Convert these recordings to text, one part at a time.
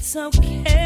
it's okay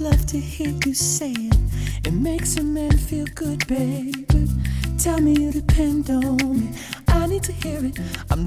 love to hear you say it. It makes a man feel good, baby. Tell me you depend on me. I need to hear it. I'm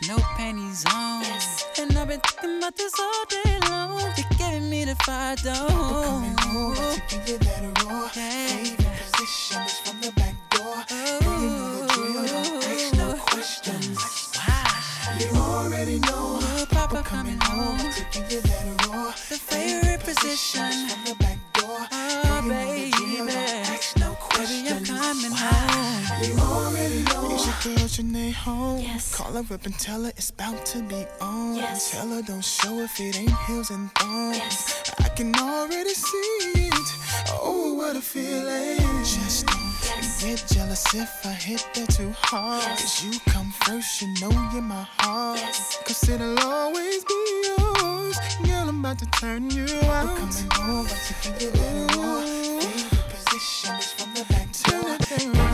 There's no panties on. And I've been thinking about this all day long. You're giving me the fire, though. Coming home, to give you that roar. Yeah. Favorite position is from the back door. Oh. And you know the drill, don't no questions. Wow. You already know. Papa, Papa coming home, home to give you that roar. up and tell her it's about to be on. Yes. Tell her don't show if it ain't heels and thorns. Yes. I can already see it. Oh, what a feeling. Just don't yes. get jealous if I hit that too hard. Yes. Cause you come first, you know you're my heart. Yes. Cause it'll always be yours. Girl, I'm about to turn you out. We're coming over to give it a Favorite position is from the back door.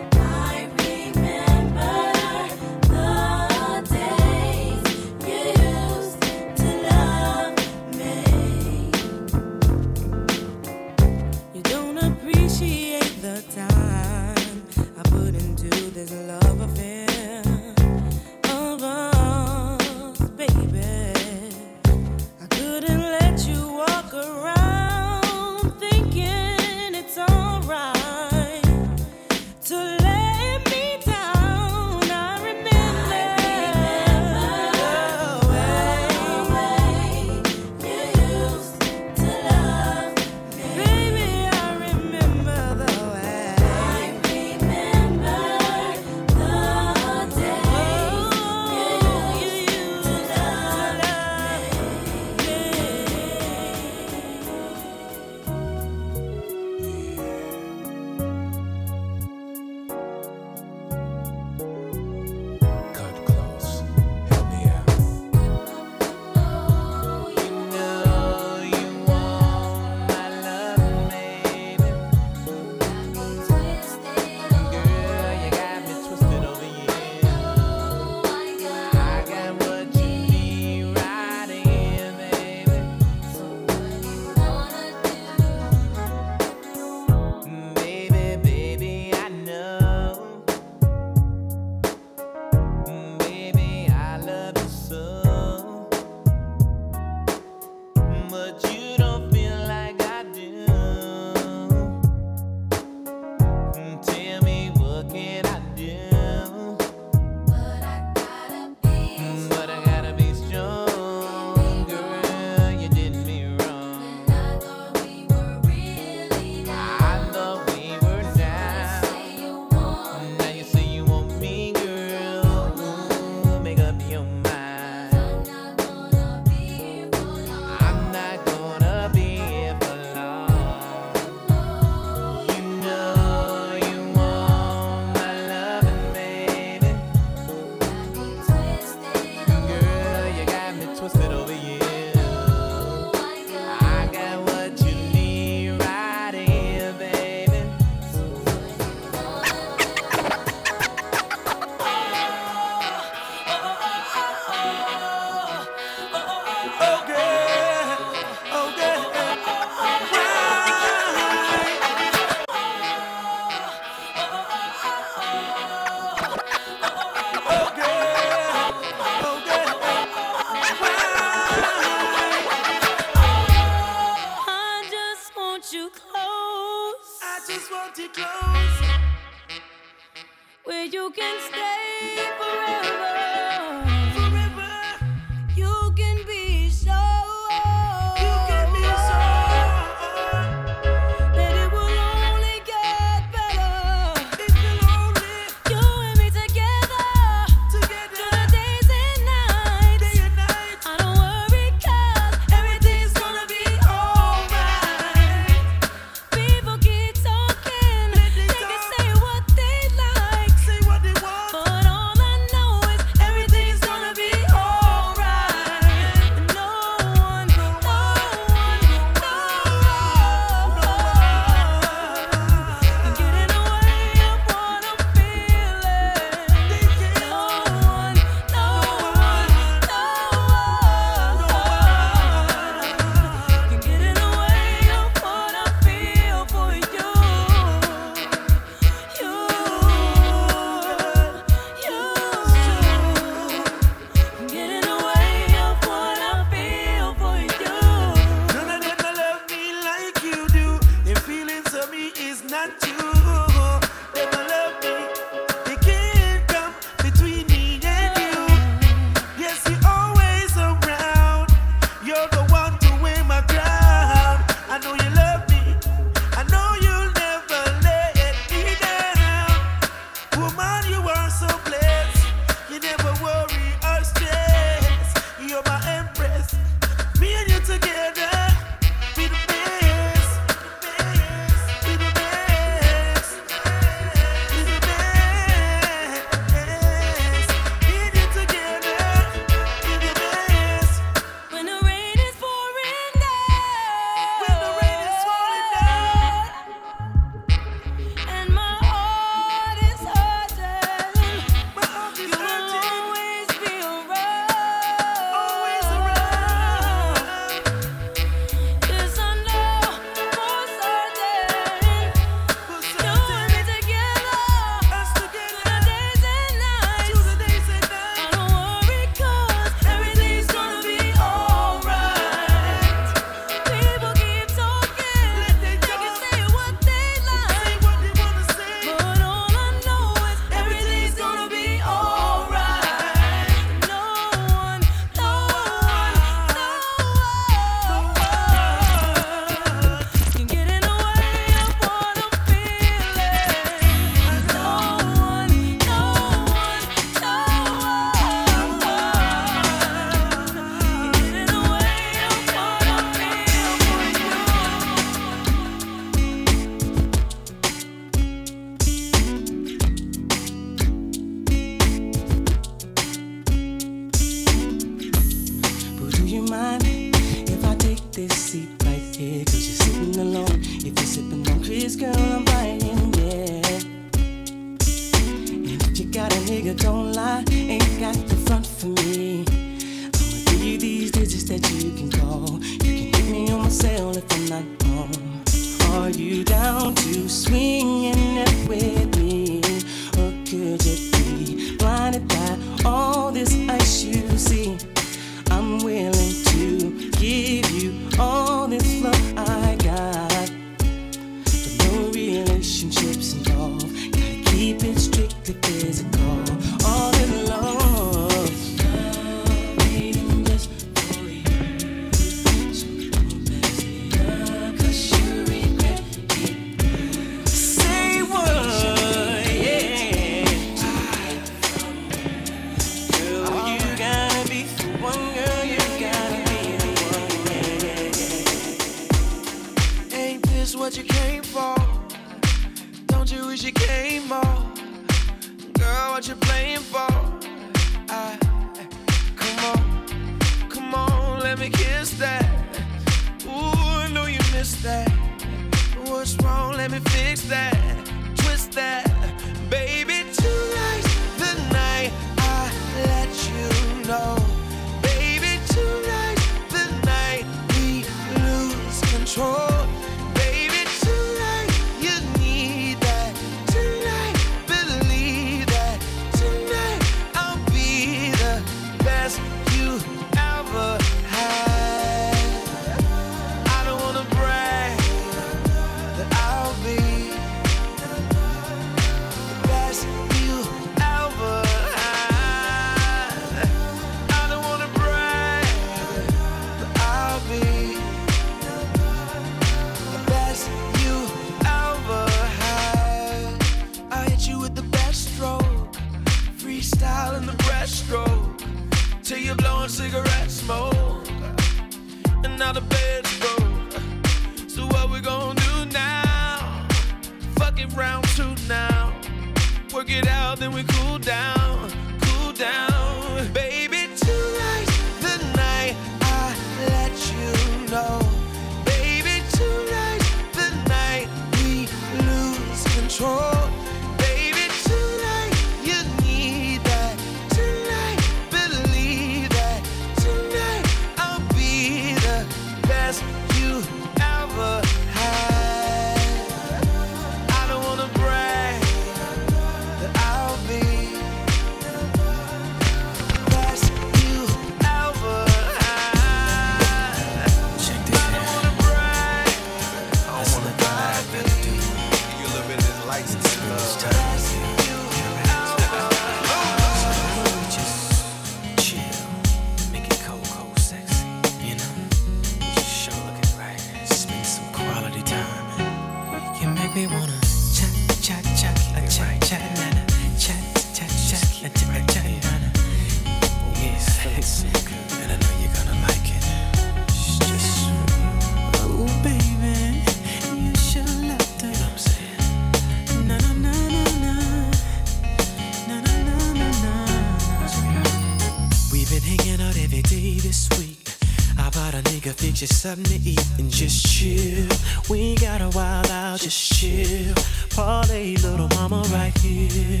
something to eat and just chill. We got a while. out, just chill. Parlay, little mama, right here.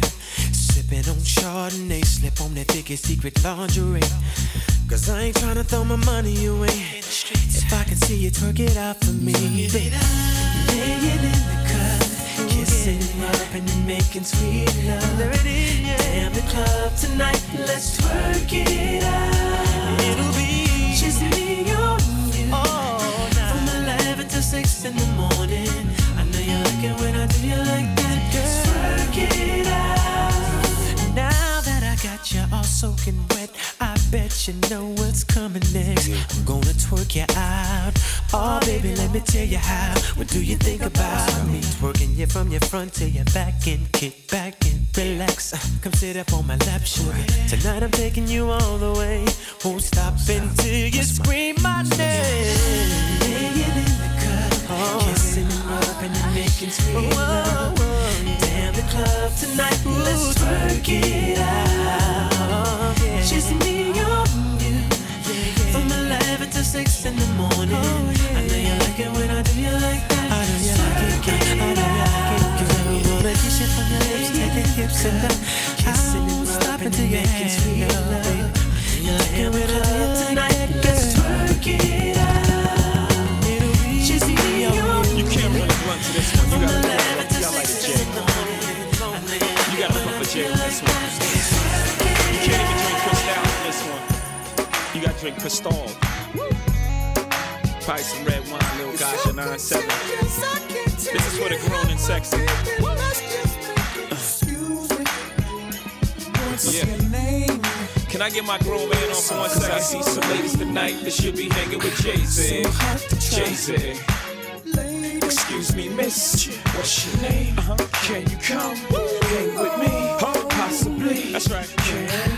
Sipping on Chardonnay, slip on that thickest secret lingerie. Cause I ain't trying to throw my money away. front to your back and kick back and relax. Uh, come sit up on my lap, sugar. Tonight I'm taking you all the way. Won't stop until you scream my name. Laying in the cup, kissing and rubbing and making sweet love. Damn the club tonight, let's work it out. Just me on you. From 11 to 6 in the morning. Oh, I know you like it when I do you like that. I know you like it. I know you like it. I you from your lips to the hips and I'm kissing and stop until your hands feel love. You like it when I do it tonight, girl. Twerk it out. It'll be just me and you. You can't really blunt to this one. You gotta blunt to like a J. You gotta pump a J on this one. You can't even drink Cristal on this one. You gotta drink Cristal. Probably some red wine, little Gasha 97. This is for the grown and sexy. Yeah. Can I get my grown man on for one second? I see some ladies tonight that should be hanging with Jay Z. Jay Z. Excuse me, miss. What's your name? Uh-huh. Can you come hang with me? Possibly. That's right. Can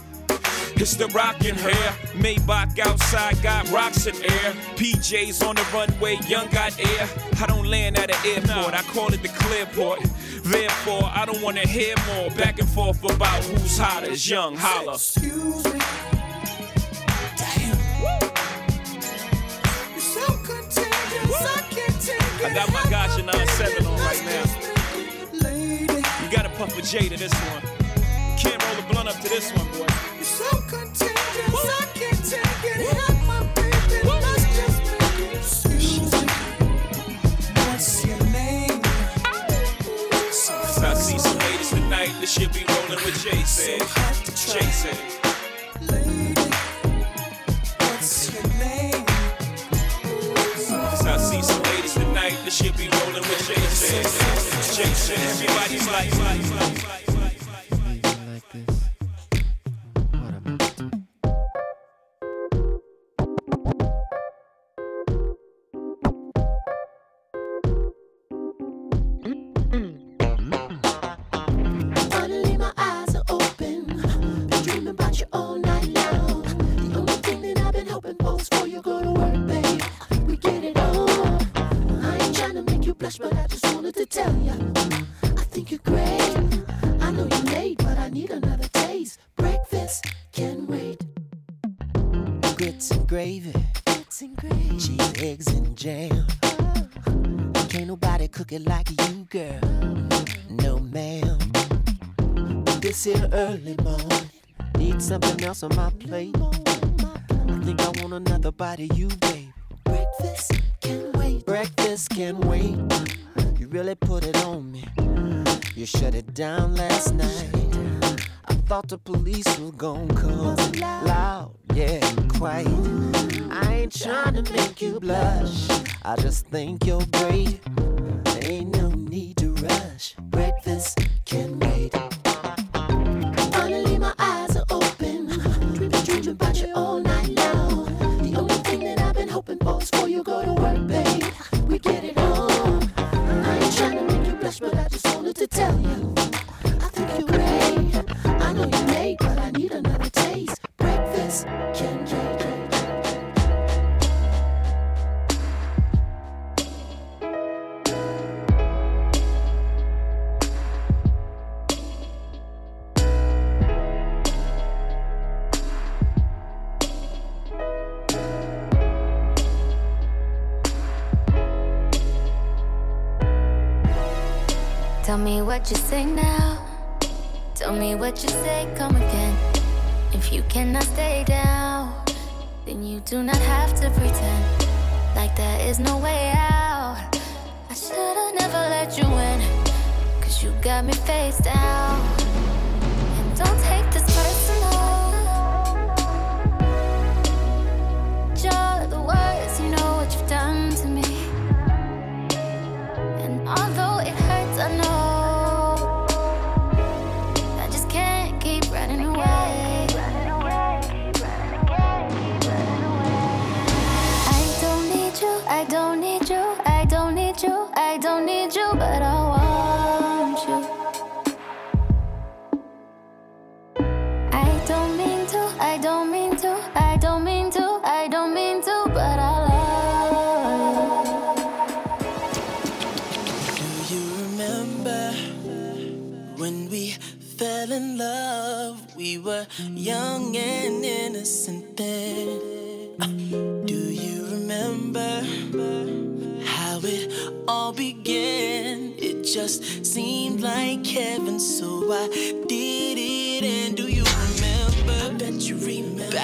It's the rockin' hair. Maybach outside got rocks in air. PJs on the runway, young got air. I don't land at an airport, I call it the clearport. Therefore, I don't wanna hear more back and forth about who's hotter. It's young, holla. Excuse me. I got my Gasha 97 on right now. You gotta puff a J to this one. Can't roll a blunt up to this one, boy. Should be rolling with Jason. Jason. What's your name? I see some ladies tonight that should be rolling with Jason. Jason. Everybody's like, like, like. like on my plate. What you say I don't mean to, I don't mean to, but I love you. Do you remember when we fell in love? We were young and innocent then. Uh, do you remember how it all began? It just seemed like heaven, so I did it. And do you remember? I bet you remember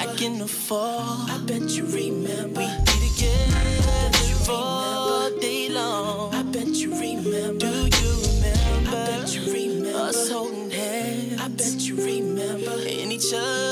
back in the fall. I bet you remember. We did it together all day long. I bet you remember. Do you remember? I bet you remember. Us holding hands. I bet you remember. in each other.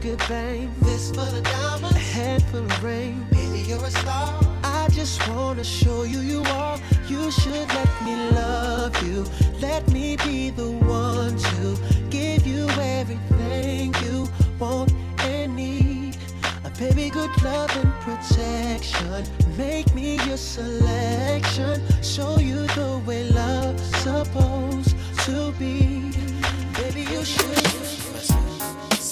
Good fame. This full of diamonds, a head full of rain. Baby, you're a star. I just wanna show you you are. You should let me love you. Let me be the one to give you everything you want and need. A baby, good love and protection. Make me your selection. Show you the way love's supposed to be. Baby, you should.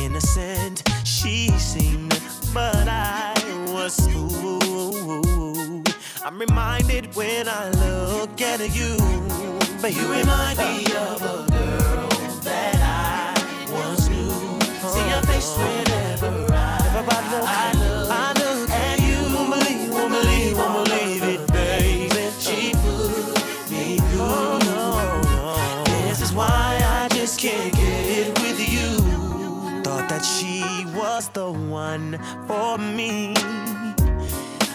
Innocent she seemed, but I was fooled. I'm reminded when I look at you, but you remind me of a girl that I once knew. See your face whenever I I look the one for me.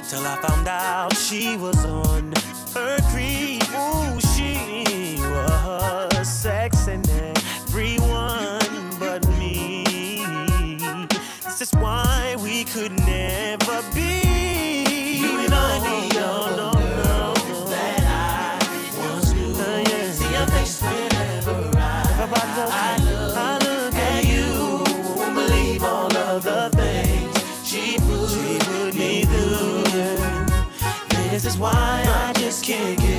Till I found out she was on her creep. Ooh, she was sexing everyone but me. This is why we could never be. Is why I just can't get.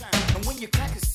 Time. And when you crack a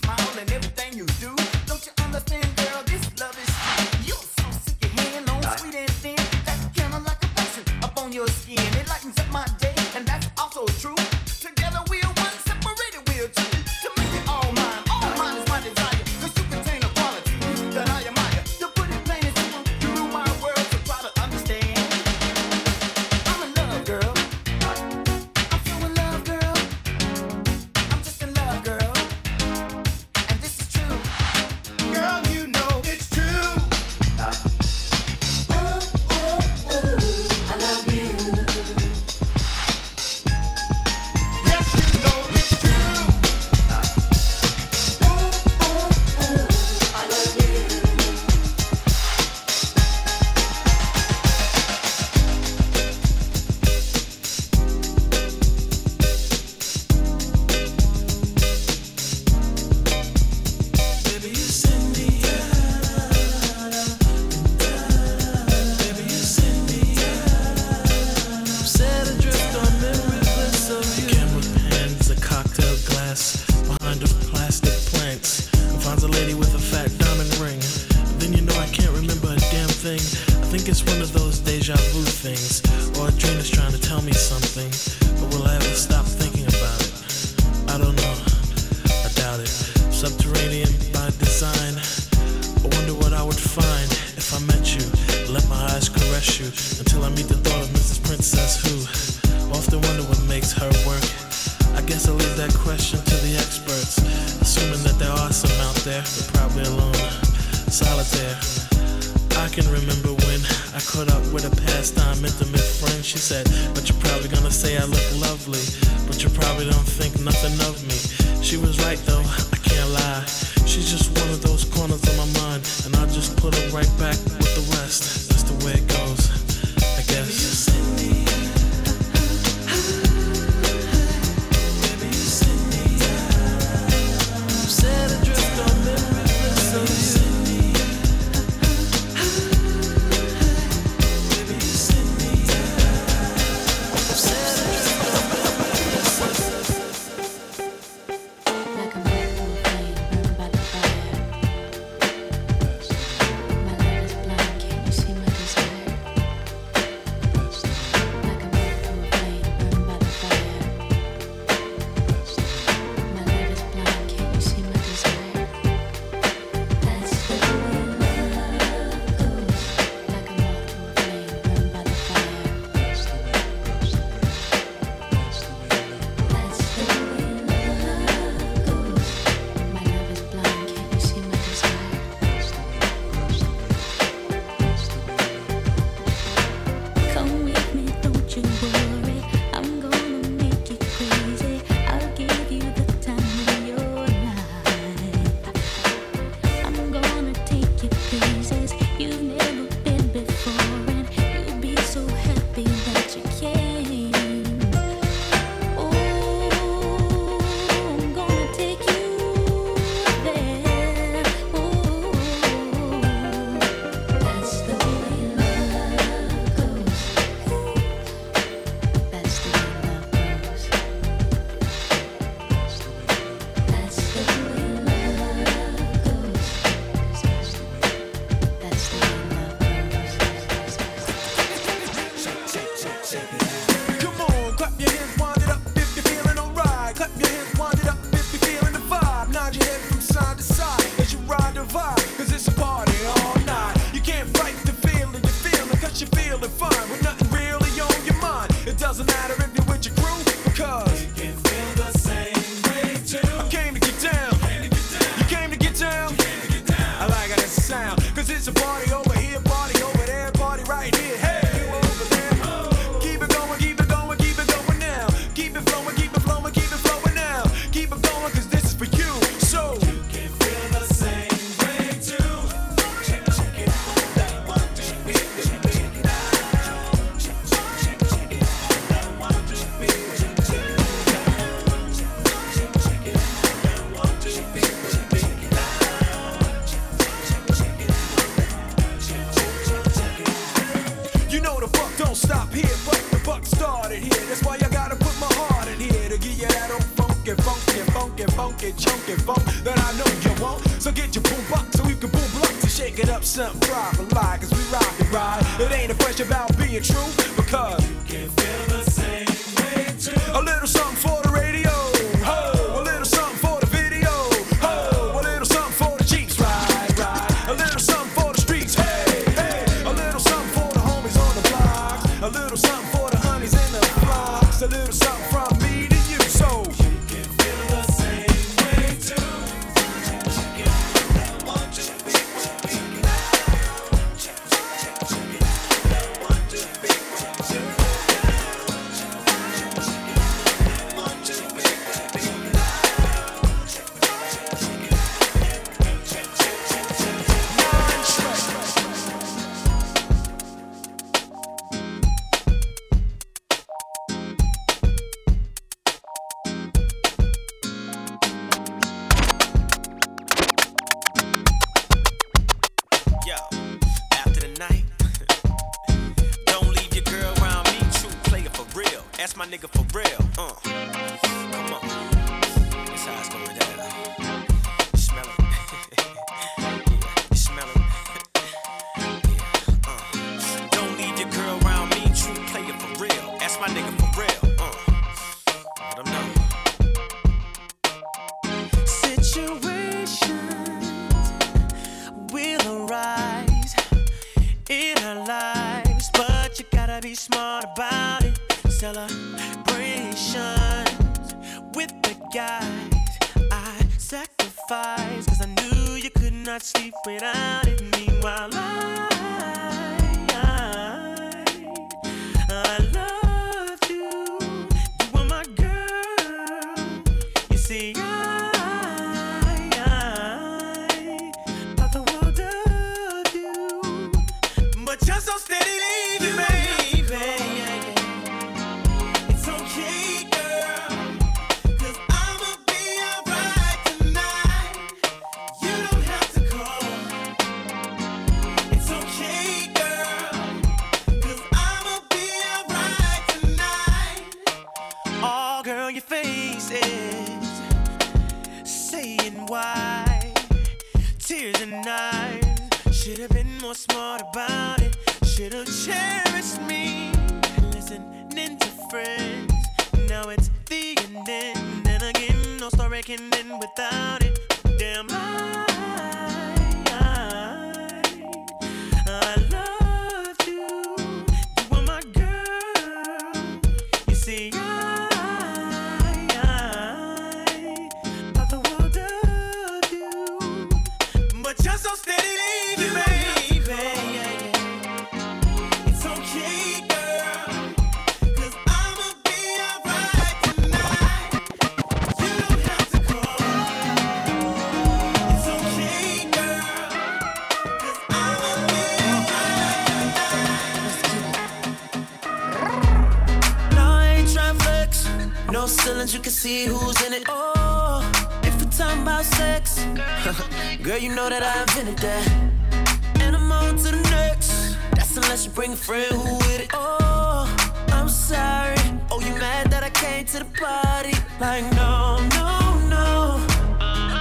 about sex. Girl, you know that I invented that. And I'm on to the next. That's unless you bring a friend who with it. Oh, I'm sorry. Oh, you mad that I came to the party? Like, no, no, no.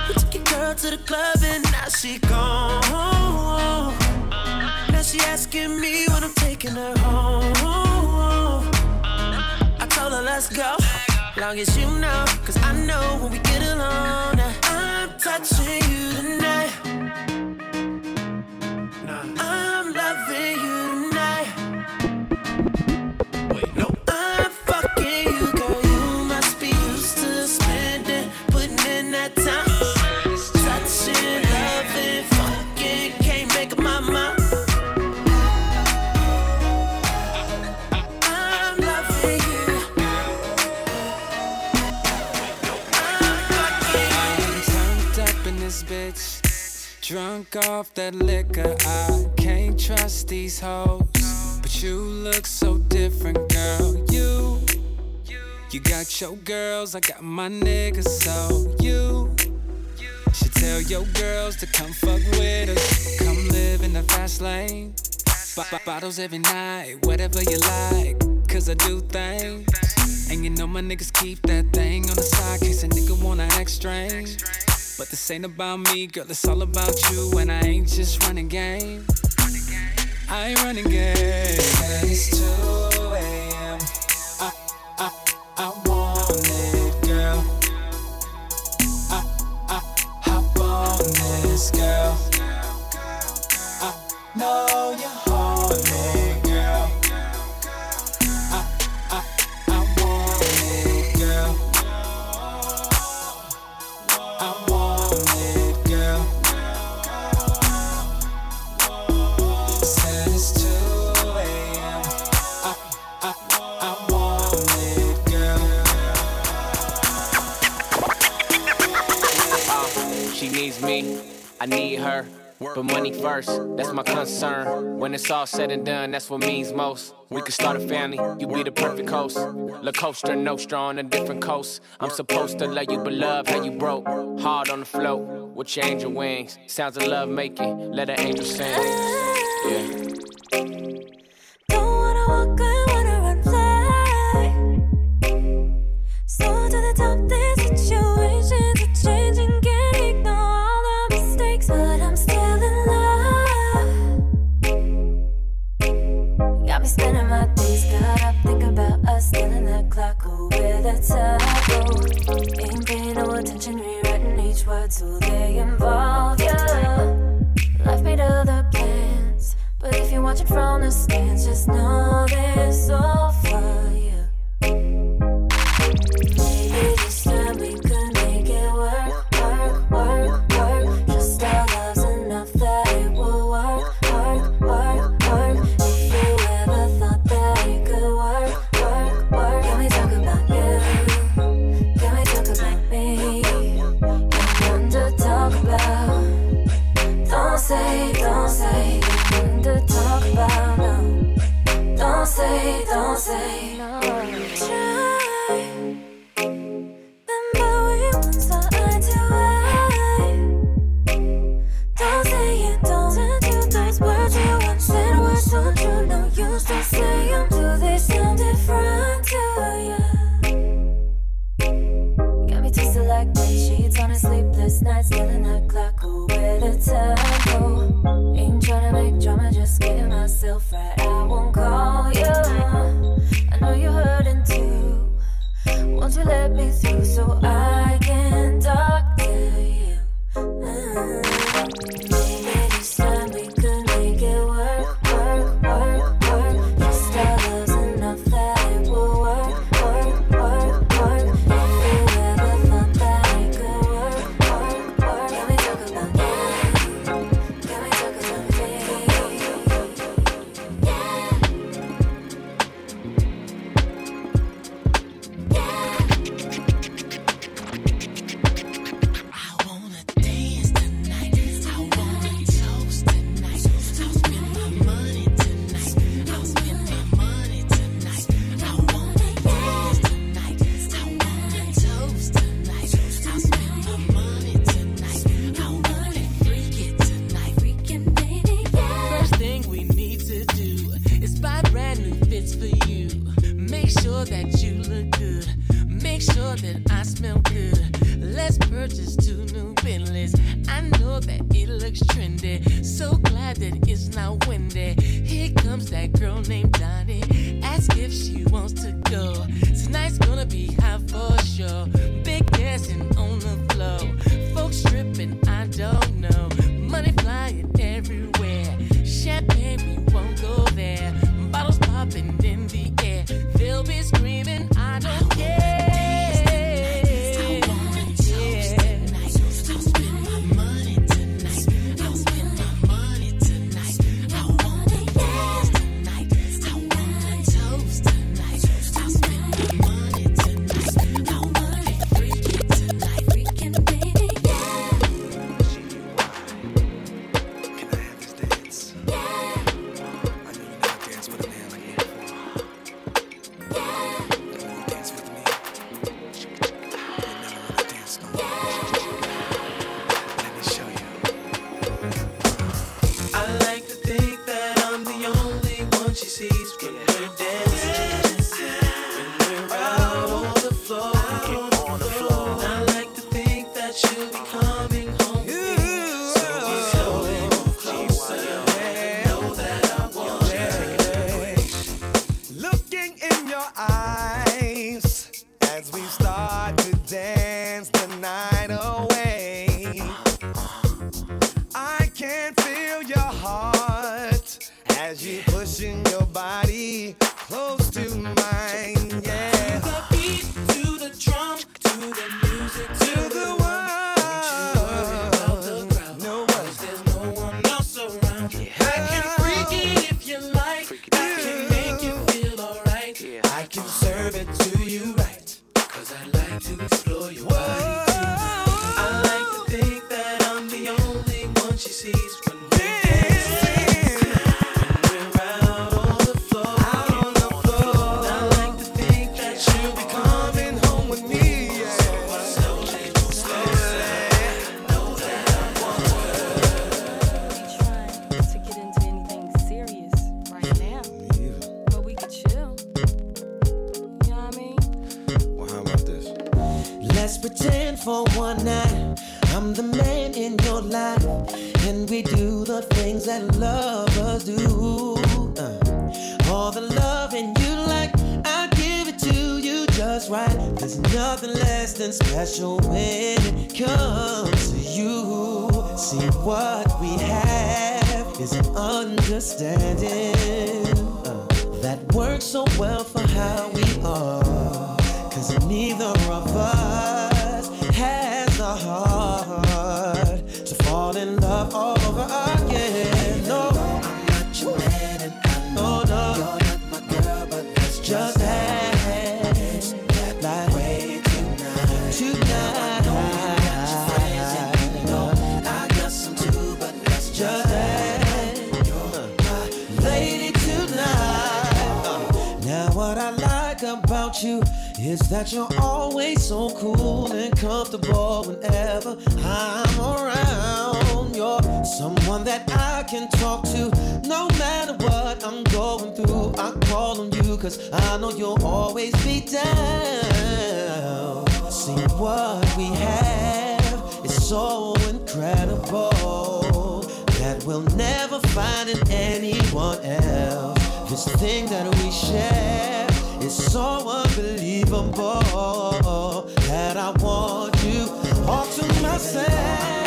You took your girl to the club and now she gone. Now she asking me when I'm taking her home. I told her, let's go. Long as you know, cause I know when we get alone. I'm touching you tonight. drunk off that liquor. I can't trust these hoes. But you look so different, girl. You, you got your girls, I got my niggas. So you should tell your girls to come fuck with us. Come live in the fast lane. B- bottles every night, whatever you like. Cause I do things. And you know my niggas keep that thing on the side. Cause a nigga wanna act strange. But this ain't about me, girl, it's all about you. And I ain't just running game. I ain't running game. It's 2 a.m. I, I, I want it, girl. I, I, hop on this, girl. I know you're horny. I need her. But money first, that's my concern. When it's all said and done, that's what means most. We could start a family, you be the perfect host. La Costa Nostra on a different coast. I'm supposed to love you, but love how you broke. Hard on the float, with your angel wings. Sounds of love making, let an angel sing. Yeah. Touch. Just two new Bentleys. I know that it looks trendy. When it comes to you. See what we have is an understanding uh, that works so well for how we are. Cause neither of us has the heart to fall in love all over again. About you is that you're always so cool and comfortable whenever I'm around. You're someone that I can talk to no matter what I'm going through. I call on you cause I know you'll always be down. See what we have is so incredible that we'll never find in anyone else. This thing that we share is so unbelievable that I want you all to myself.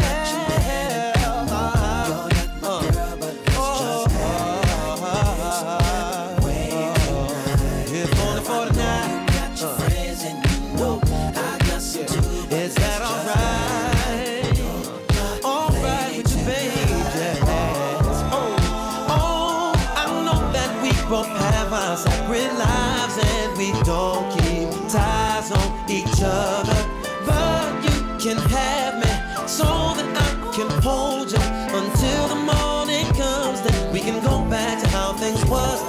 other. But you can have me so that I can hold you until the morning comes. Then we can go back to how things was.